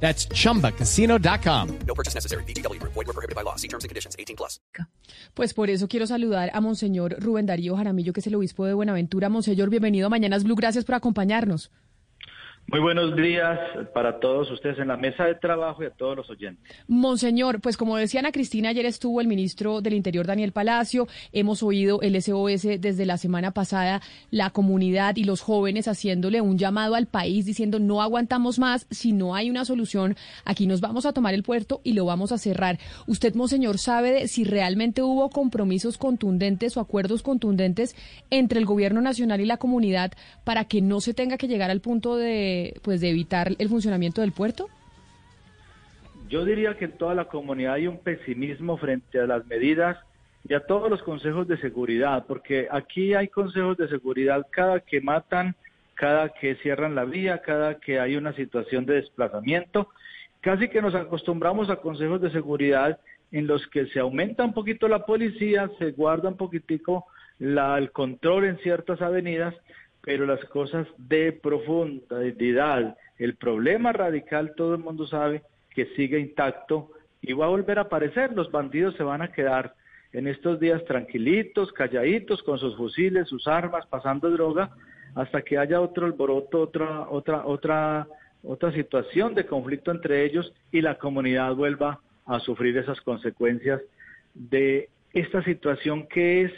That's chumbacasino.com. No purchase necessary. BGW. Void were prohibited by law. See terms and conditions. 18 plus. Pues por eso quiero saludar a Monseñor Rubén Darío Jaramillo, que es el obispo de Buenaventura. Monseñor, bienvenido a Mañanas Blue. Gracias por acompañarnos. Muy buenos días para todos ustedes en la mesa de trabajo y a todos los oyentes. Monseñor, pues como decía Ana Cristina, ayer estuvo el ministro del Interior Daniel Palacio, hemos oído el SOS desde la semana pasada, la comunidad y los jóvenes haciéndole un llamado al país diciendo no aguantamos más, si no hay una solución, aquí nos vamos a tomar el puerto y lo vamos a cerrar. ¿Usted, Monseñor, sabe de si realmente hubo compromisos contundentes o acuerdos contundentes entre el gobierno nacional y la comunidad para que no se tenga que llegar al punto de pues de evitar el funcionamiento del puerto? Yo diría que en toda la comunidad hay un pesimismo frente a las medidas y a todos los consejos de seguridad, porque aquí hay consejos de seguridad cada que matan, cada que cierran la vía, cada que hay una situación de desplazamiento. Casi que nos acostumbramos a consejos de seguridad en los que se aumenta un poquito la policía, se guarda un poquitico la, el control en ciertas avenidas, pero las cosas de profundidad, el problema radical, todo el mundo sabe que sigue intacto y va a volver a aparecer. Los bandidos se van a quedar en estos días tranquilitos, calladitos, con sus fusiles, sus armas, pasando droga, hasta que haya otro alboroto, otra, otra, otra, otra situación de conflicto entre ellos y la comunidad vuelva a sufrir esas consecuencias de esta situación que es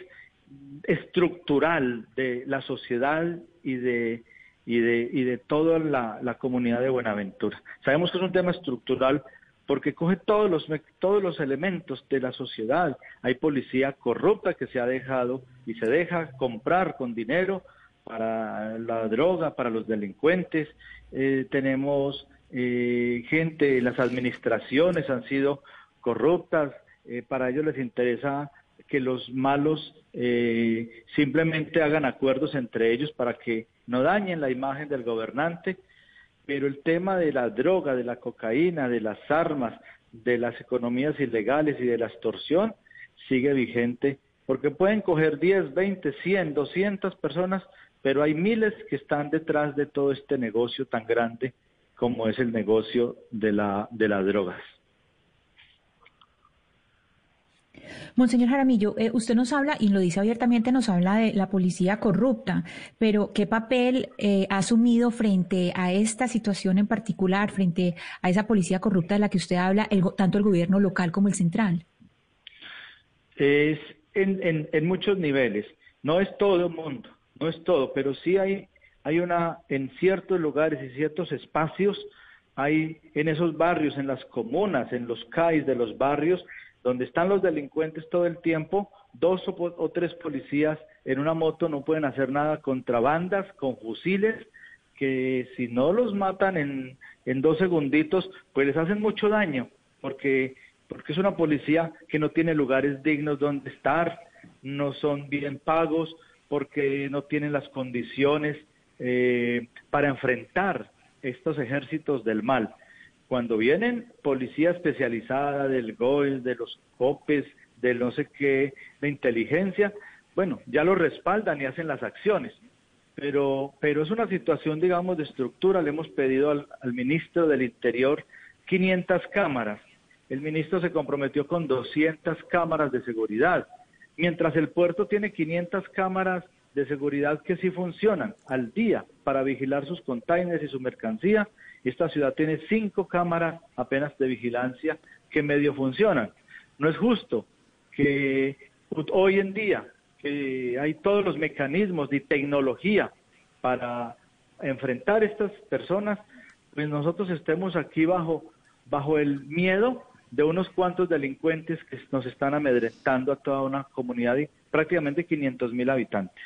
estructural de la sociedad y de, y de, y de toda la, la, comunidad de Buenaventura. Sabemos que es un tema estructural porque coge todos los, todos los elementos de la sociedad. Hay policía corrupta que se ha dejado y se deja comprar con dinero para la droga, para los delincuentes. Eh, tenemos eh, gente, las administraciones han sido corruptas, eh, para ellos les interesa que los malos eh, simplemente hagan acuerdos entre ellos para que no dañen la imagen del gobernante, pero el tema de la droga, de la cocaína, de las armas, de las economías ilegales y de la extorsión sigue vigente, porque pueden coger 10, 20, 100, 200 personas, pero hay miles que están detrás de todo este negocio tan grande como es el negocio de, la, de las drogas. Monseñor Jaramillo, eh, usted nos habla, y lo dice abiertamente, nos habla de la policía corrupta, pero ¿qué papel eh, ha asumido frente a esta situación en particular, frente a esa policía corrupta de la que usted habla, tanto el gobierno local como el central? Es en, en, muchos niveles, no es todo el mundo, no es todo, pero sí hay, hay una, en ciertos lugares y ciertos espacios, hay en esos barrios, en las comunas, en los CAIs de los barrios, donde están los delincuentes todo el tiempo, dos o, tres policías en una moto no pueden hacer nada contra bandas con fusiles que si no los matan en, en dos segunditos, pues les hacen mucho daño, porque, porque es una policía que no tiene lugares dignos donde estar, no son bien pagos, porque no tienen las condiciones eh, para enfrentar estos ejércitos del mal. Cuando vienen policía especializada del GOES, de los COPES, del no sé qué, de inteligencia, bueno, ya lo respaldan y hacen las acciones. Pero, pero es una situación, digamos, de estructura. Le hemos pedido al, al ministro del Interior 500 cámaras. El ministro se comprometió con 200 cámaras de seguridad, mientras el puerto tiene 500 cámaras de seguridad que sí funcionan al día para vigilar sus containers y su mercancía esta ciudad tiene cinco cámaras apenas de vigilancia que medio funcionan. No es justo que hoy en día que hay todos los mecanismos de tecnología para enfrentar estas personas, pues nosotros estemos aquí bajo, bajo el miedo de unos cuantos delincuentes que nos están amedrentando a toda una comunidad de prácticamente 500 mil habitantes.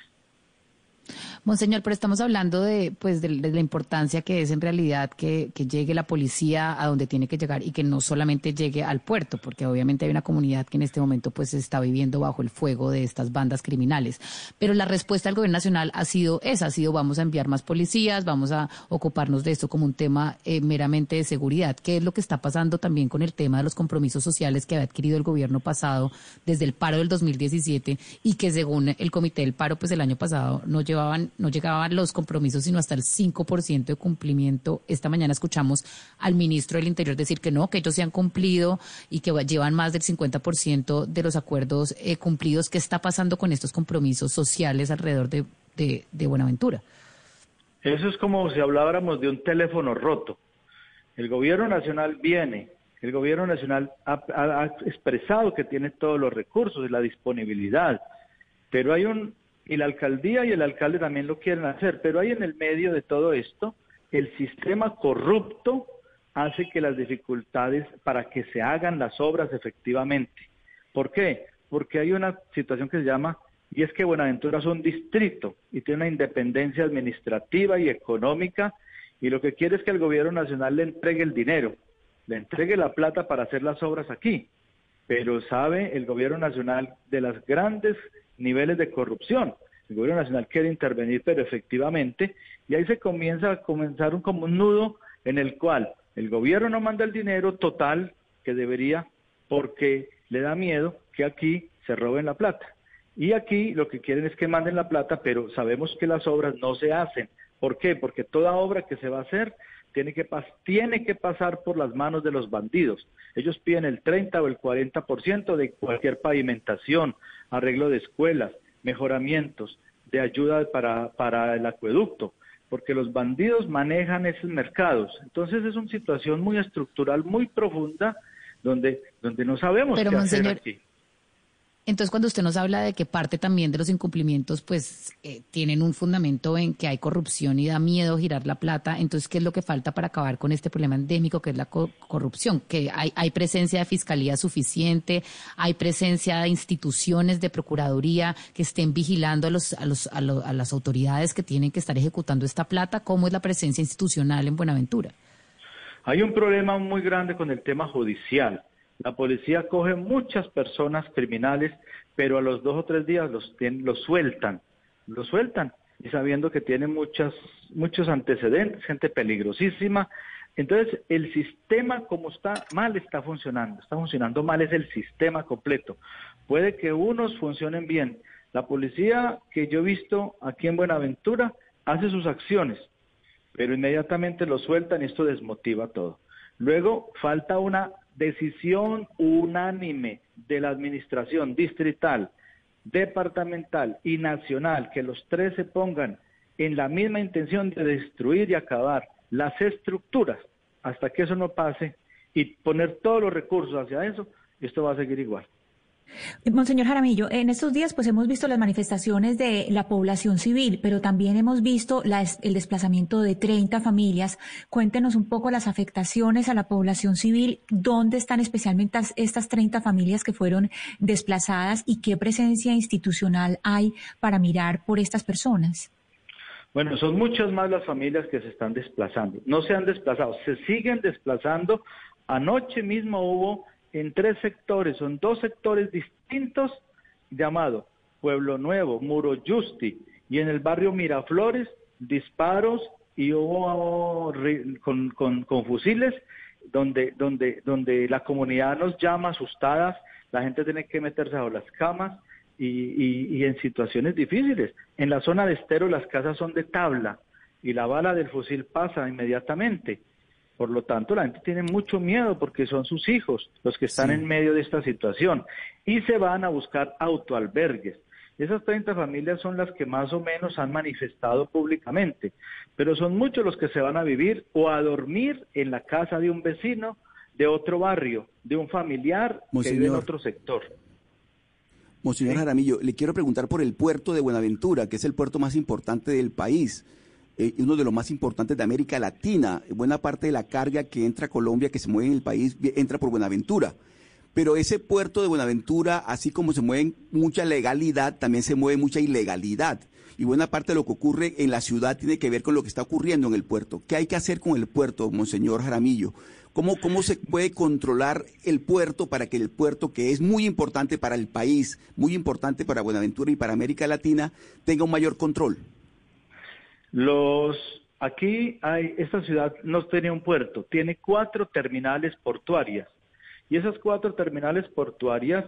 Monseñor, pero estamos hablando de, pues, de, la importancia que es en realidad que, llegue la policía a donde tiene que llegar y que no solamente llegue al puerto, porque obviamente hay una comunidad que en este momento pues está viviendo bajo el fuego de estas bandas criminales. Pero la respuesta del gobierno nacional ha sido esa, ha sido vamos a enviar más policías, vamos a ocuparnos de esto como un tema eh, meramente de seguridad. ¿Qué es lo que está pasando también con el tema de los compromisos sociales que había adquirido el gobierno pasado desde el paro del 2017 y que según el comité del paro pues el año pasado no llevaban no llegaban los compromisos sino hasta el 5% de cumplimiento. Esta mañana escuchamos al ministro del Interior decir que no, que ellos se han cumplido y que llevan más del 50% de los acuerdos eh, cumplidos. ¿Qué está pasando con estos compromisos sociales alrededor de, de, Buenaventura? Eso es como si habláramos de un teléfono roto. El gobierno nacional viene, el gobierno nacional ha, ha, expresado que tiene todos los recursos y la disponibilidad, pero hay un y la alcaldía y el alcalde también lo quieren hacer, pero hay en el medio de todo esto el sistema corrupto hace que las dificultades para que se hagan las obras efectivamente. ¿Por qué? Porque hay una situación que se llama, y es que Buenaventura es un distrito y tiene una independencia administrativa y económica, y lo que quiere es que el gobierno nacional le entregue el dinero, le entregue la plata para hacer las obras aquí. Pero sabe el gobierno nacional de las grandes niveles de corrupción. El gobierno nacional quiere intervenir, pero efectivamente, y ahí se comienza a comenzar un, como un nudo en el cual el gobierno no manda el dinero total que debería porque le da miedo que aquí se roben la plata. Y aquí lo que quieren es que manden la plata, pero sabemos que las obras no se hacen. ¿Por qué? Porque toda obra que se va a hacer tiene que, tiene que pasar por las manos de los bandidos. Ellos piden el 30 o el 40% de cualquier pavimentación, arreglo de escuelas, mejoramientos, de ayuda para, para el acueducto, porque los bandidos manejan esos mercados. Entonces es una situación muy estructural, muy profunda, donde, donde no sabemos qué hacer aquí. Entonces, cuando usted nos habla de que parte también de los incumplimientos, pues eh, tienen un fundamento en que hay corrupción y da miedo girar la plata, entonces, ¿qué es lo que falta para acabar con este problema endémico que es la corrupción? Que hay, hay presencia de fiscalía suficiente, hay presencia de instituciones de procuraduría que estén vigilando a, los, a, los, a, a las autoridades que tienen que estar ejecutando esta plata. ¿Cómo es la presencia institucional en Buenaventura? Hay un problema muy grande con el tema judicial la policía coge muchas personas criminales, pero a los dos o tres días los, sueltan, los sueltan, y sabiendo que tienen muchas, muchos antecedentes, gente peligrosísima. Entonces, el sistema como está mal está funcionando, está funcionando mal es el sistema completo. Puede que unos funcionen bien. La policía que yo he visto aquí en Buenaventura hace sus acciones, pero inmediatamente lo sueltan y esto desmotiva todo. Luego falta una decisión unánime de la administración distrital, departamental y nacional, que los tres se pongan en la misma intención de destruir y acabar las estructuras, hasta que eso no pase y poner todos los recursos hacia eso, esto va a seguir igual. Monseñor Jaramillo, en estos días pues hemos visto las manifestaciones de la población civil, pero también hemos visto el desplazamiento de 30 familias. Cuéntenos un poco las afectaciones a la población civil, dónde están especialmente estas 30 familias que fueron desplazadas y qué presencia institucional hay para mirar por estas personas. Bueno, son muchas más las familias que se están desplazando. No se han desplazado, se siguen desplazando. Anoche mismo hubo en tres sectores, son dos sectores distintos llamados Pueblo Nuevo, Muro Justi y en el barrio Miraflores, disparos y con, fusiles donde, donde, donde la comunidad nos llama asustadas, la gente tiene que meterse bajo las camas y, y en situaciones difíciles. En la zona de estero las casas son de tabla y la bala del fusil pasa inmediatamente por lo tanto, la gente tiene mucho miedo porque son sus hijos los que están en medio de esta situación y se van a buscar autoalbergues. Esas 30 familias son las que más o menos han manifestado públicamente, pero son muchos los que se van a vivir o a dormir en la casa de un vecino, de otro barrio, de un familiar que vive en otro sector. Monseñor Jaramillo, le quiero preguntar por el puerto de Buenaventura, que es el puerto más importante del país. Eh, uno de los más importantes de América Latina. Buena parte de la carga que entra a Colombia, que se mueve en el país, entra por Buenaventura. Pero ese puerto de Buenaventura, así como se mueve mucha legalidad, también se mueve mucha ilegalidad. Y buena parte de lo que ocurre en la ciudad tiene que ver con lo que está ocurriendo en el puerto. ¿Qué hay que hacer con el puerto, Monseñor Jaramillo? ¿Cómo, ¿Cómo se puede controlar el puerto para que el puerto, que es muy importante para el país, muy importante para Buenaventura y para América Latina, tenga un mayor control? Los aquí hay esta ciudad no tiene un puerto, tiene cuatro terminales portuarias y esas cuatro terminales portuarias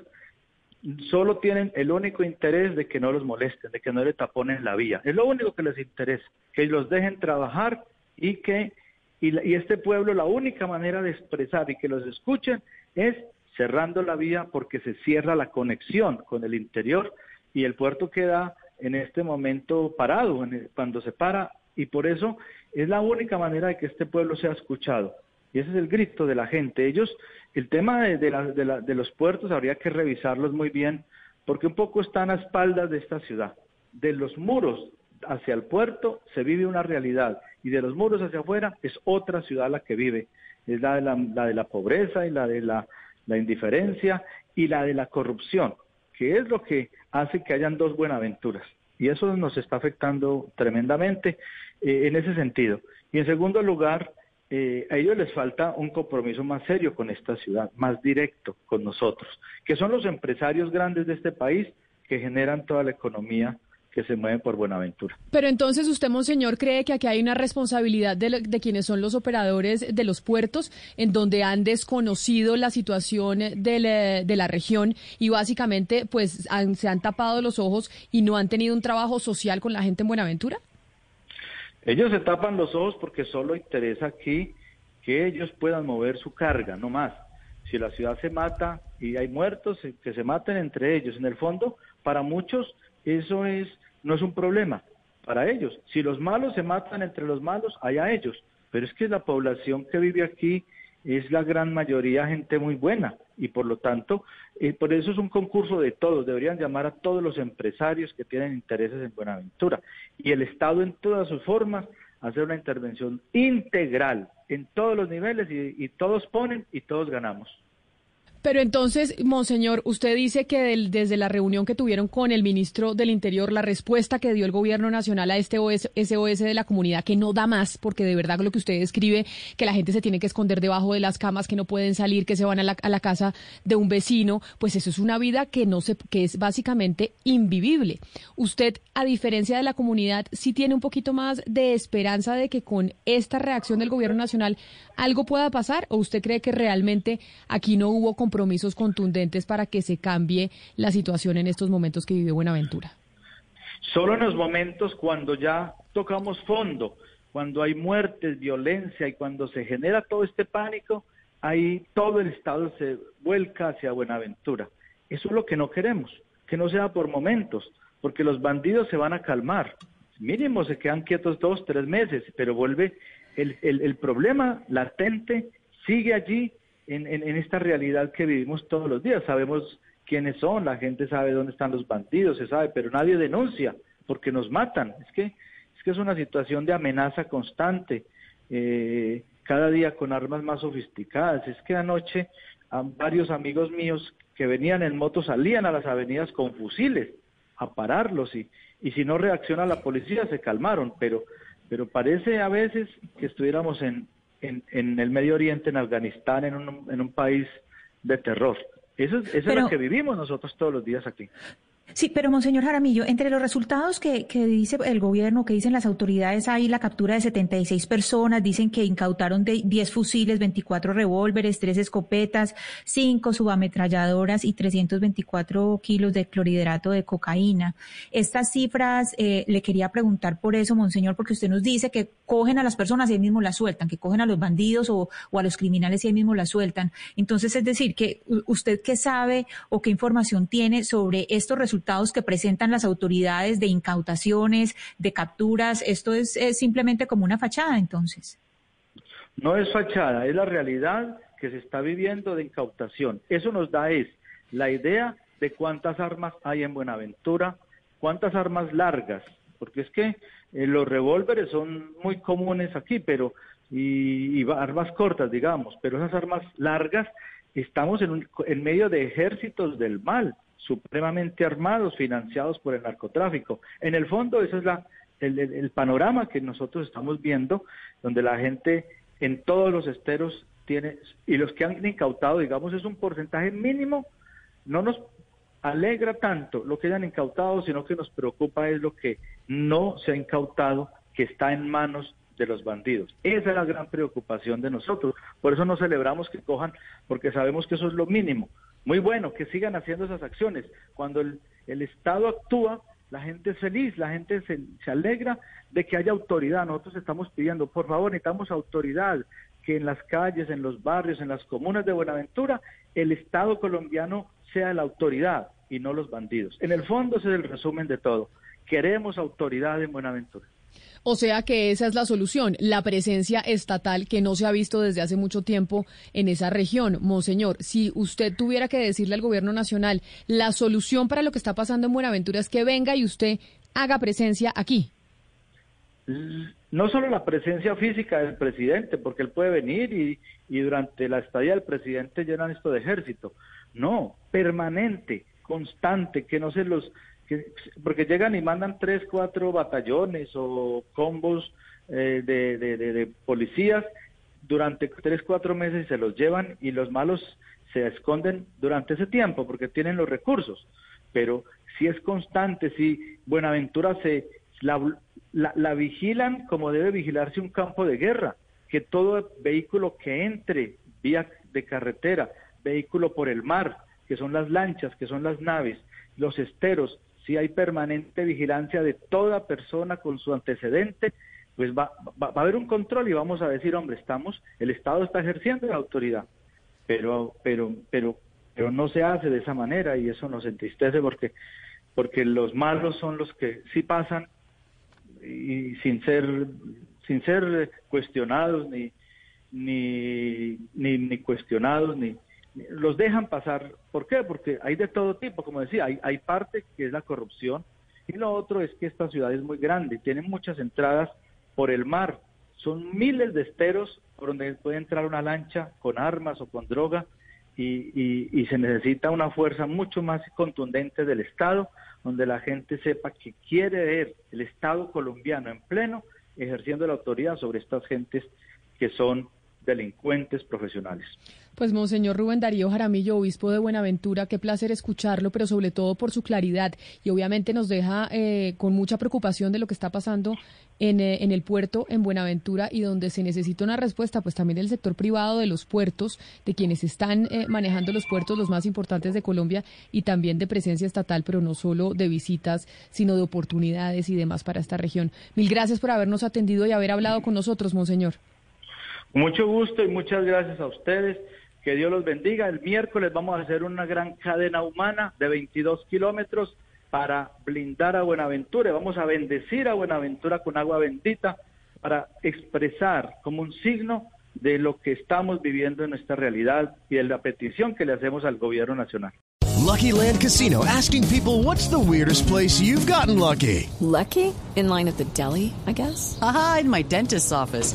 solo tienen el único interés de que no los molesten, de que no le taponen la vía. Es lo único que les interesa, que los dejen trabajar y que y, este pueblo la única manera de expresar y que los escuchen es cerrando la vía porque se cierra la conexión con el interior y el puerto queda en este momento parado cuando se para y por eso es la única manera de que este pueblo sea escuchado. Y ese es el grito de la gente. Ellos, el tema de, de, de, los puertos habría que revisarlos muy bien, porque un poco están a espaldas de esta ciudad. De los muros hacia el puerto se vive una realidad, y de los muros hacia afuera es otra ciudad la que vive. Es la de la, la de la pobreza y la de la, la indiferencia y la de la corrupción, que es lo que hace que hayan dos Buenaventuras. Y eso nos está afectando tremendamente eh, en ese sentido. Y en segundo lugar, eh, a ellos les falta un compromiso más serio con esta ciudad, más directo con nosotros, que son los empresarios grandes de este país que generan toda la economía que se mueve por Buenaventura. Pero entonces usted, Monseñor, cree que aquí hay una responsabilidad de, de, quienes son los operadores de los puertos, en donde han desconocido la situación de la, de la región y básicamente pues han, se han tapado los ojos y no han tenido un trabajo social con la gente en Buenaventura? Ellos se tapan los ojos porque solo interesa aquí que ellos puedan mover su carga, no más. Si la ciudad se mata y hay muertos, eh, que se maten entre ellos. En el fondo, para muchos eso es no es un problema para ellos. Si los malos se matan entre los malos, allá ellos. Pero es que la población que vive aquí es la gran mayoría gente muy buena y por lo tanto, eh, por eso es un concurso de todos, deberían llamar a todos los empresarios que tienen intereses en Buenaventura y el Estado en todas sus formas hacer una intervención integral en todos los niveles y, y todos ponen y todos ganamos. Pero entonces, Monseñor, usted dice que del, desde la reunión que tuvieron con el ministro del Interior, la respuesta que dio el gobierno nacional a este OS, SOS de la comunidad, que no da más, porque de verdad lo que usted describe, que la gente se tiene que esconder debajo de las camas, que no pueden salir, que se van a la, casa de un vecino, pues eso es una vida que no se, que es básicamente invivible. Usted, a diferencia de la comunidad, sí tiene un poquito más de esperanza de que con esta reacción del gobierno nacional algo pueda pasar, o usted cree que realmente aquí no hubo compromisos contundentes para que se cambie la situación en estos momentos que vive Buenaventura? Solo en los momentos cuando ya tocamos fondo, cuando hay muertes, violencia y cuando se genera todo este pánico, ahí todo el Estado se vuelca hacia Buenaventura. Eso es lo que no queremos, que no sea por momentos, porque los bandidos se van a calmar. Mínimo se quedan quietos dos, tres meses, pero vuelve el, el, el problema latente, sigue allí en, en, esta realidad que vivimos todos los días. Sabemos quiénes son, la gente sabe dónde están los bandidos, se sabe, pero nadie denuncia porque nos matan. Es que es, que es una situación de amenaza constante, eh, cada día con armas más sofisticadas. Es que anoche varios amigos míos que venían en moto salían a las avenidas con fusiles a pararlos y, y si no reacciona la policía se calmaron, pero, pero parece a veces que estuviéramos en, en, el Medio Oriente, en Afganistán, en un, en un país de terror. Eso, eso es lo que vivimos nosotros todos los días aquí. Sí, pero Monseñor Jaramillo, entre los resultados que, que, dice el gobierno, que dicen las autoridades, hay la captura de 76 personas, dicen que incautaron de 10 fusiles, 24 revólveres, 3 escopetas, 5 subametralladoras y 324 kilos de clorhidrato de cocaína. Estas cifras, eh, le quería preguntar por eso, Monseñor, porque usted nos dice que cogen a las personas y ahí mismo las sueltan, que cogen a los bandidos o, o a los criminales y ahí mismo las sueltan. Entonces, es decir, que usted qué sabe o qué información tiene sobre estos resultados resultados que presentan las autoridades de incautaciones, de capturas. Esto es, simplemente como una fachada, entonces. No es fachada, es la realidad que se está viviendo de incautación. Eso nos da es la idea de cuántas armas hay en Buenaventura, cuántas armas largas, porque es que eh, los revólveres son muy comunes aquí, pero y, y, armas cortas, digamos, pero esas armas largas estamos en, en medio de ejércitos del mal, supremamente armados, financiados por el narcotráfico. En el fondo, ese es la, el, el, panorama que nosotros estamos viendo, donde la gente en todos los esteros tiene, y los que han incautado, digamos, es un porcentaje mínimo, no nos alegra tanto lo que hayan incautado, sino que nos preocupa es lo que no se ha incautado, que está en manos de los bandidos. Esa es la gran preocupación de nosotros. Por eso no celebramos que cojan, porque sabemos que eso es lo mínimo. Muy bueno que sigan haciendo esas acciones. Cuando el, Estado actúa, la gente es feliz, la gente se, se, alegra de que haya autoridad. Nosotros estamos pidiendo, por favor, necesitamos autoridad, que en las calles, en los barrios, en las comunas de Buenaventura, el Estado colombiano sea la autoridad y no los bandidos. En el fondo ese es el resumen de todo. Queremos autoridad en Buenaventura. O sea que esa es la solución, la presencia estatal que no se ha visto desde hace mucho tiempo en esa región. Monseñor, si usted tuviera que decirle al gobierno nacional, la solución para lo que está pasando en Buenaventura es que venga y usted haga presencia aquí. No solo la presencia física del presidente, porque él puede venir y, y durante la estadía del presidente llenan esto de ejército. No, permanente, constante, que no se los porque llegan y mandan tres, cuatro batallones o combos eh, de, de, policías durante tres, cuatro meses y se los llevan y los malos se esconden durante ese tiempo porque tienen los recursos. Pero si es constante, si Buenaventura se la, la vigilan como debe vigilarse un campo de guerra, que todo vehículo que entre vía de carretera, vehículo por el mar, que son las lanchas, que son las naves, los esteros, si hay permanente vigilancia de toda persona con su antecedente, pues va, va, a haber un control y vamos a decir, hombre, estamos, el Estado está ejerciendo la autoridad, pero, pero, pero, pero no se hace de esa manera y eso nos entristece porque, porque los malos son los que sí pasan y sin ser, sin ser cuestionados ni, ni, ni, ni cuestionados ni, los dejan pasar. ¿Por qué? Porque hay de todo tipo, como decía, hay, hay parte que es la corrupción y lo otro es que esta ciudad es muy grande, tiene muchas entradas por el mar, son miles de esteros por donde puede entrar una lancha con armas o con droga y, y, y se necesita una fuerza mucho más contundente del Estado, donde la gente sepa que quiere ver el Estado colombiano en pleno ejerciendo la autoridad sobre estas gentes que son delincuentes profesionales. Pues Monseñor Rubén Darío Jaramillo, obispo de Buenaventura, qué placer escucharlo, pero sobre todo por su claridad y obviamente nos deja eh, con mucha preocupación de lo que está pasando en, eh, el puerto en Buenaventura y donde se necesita una respuesta, pues también del sector privado de los puertos, de quienes están eh, manejando los puertos los más importantes de Colombia y también de presencia estatal, pero no solo de visitas, sino de oportunidades y demás para esta región. Mil gracias por habernos atendido y haber hablado con nosotros, Monseñor. Mucho gusto y muchas gracias a ustedes. Que Dios los bendiga. El miércoles vamos a hacer una gran cadena humana de 22 kilómetros para blindar a Buenaventura. Vamos a bendecir a Buenaventura con agua bendita para expresar como un signo de lo que estamos viviendo en nuestra realidad y de la petición que le hacemos al gobierno nacional. Lucky Land Casino asking people what's the weirdest place you've gotten lucky? Lucky? In line at the deli, I guess. Aha, in my dentist's office.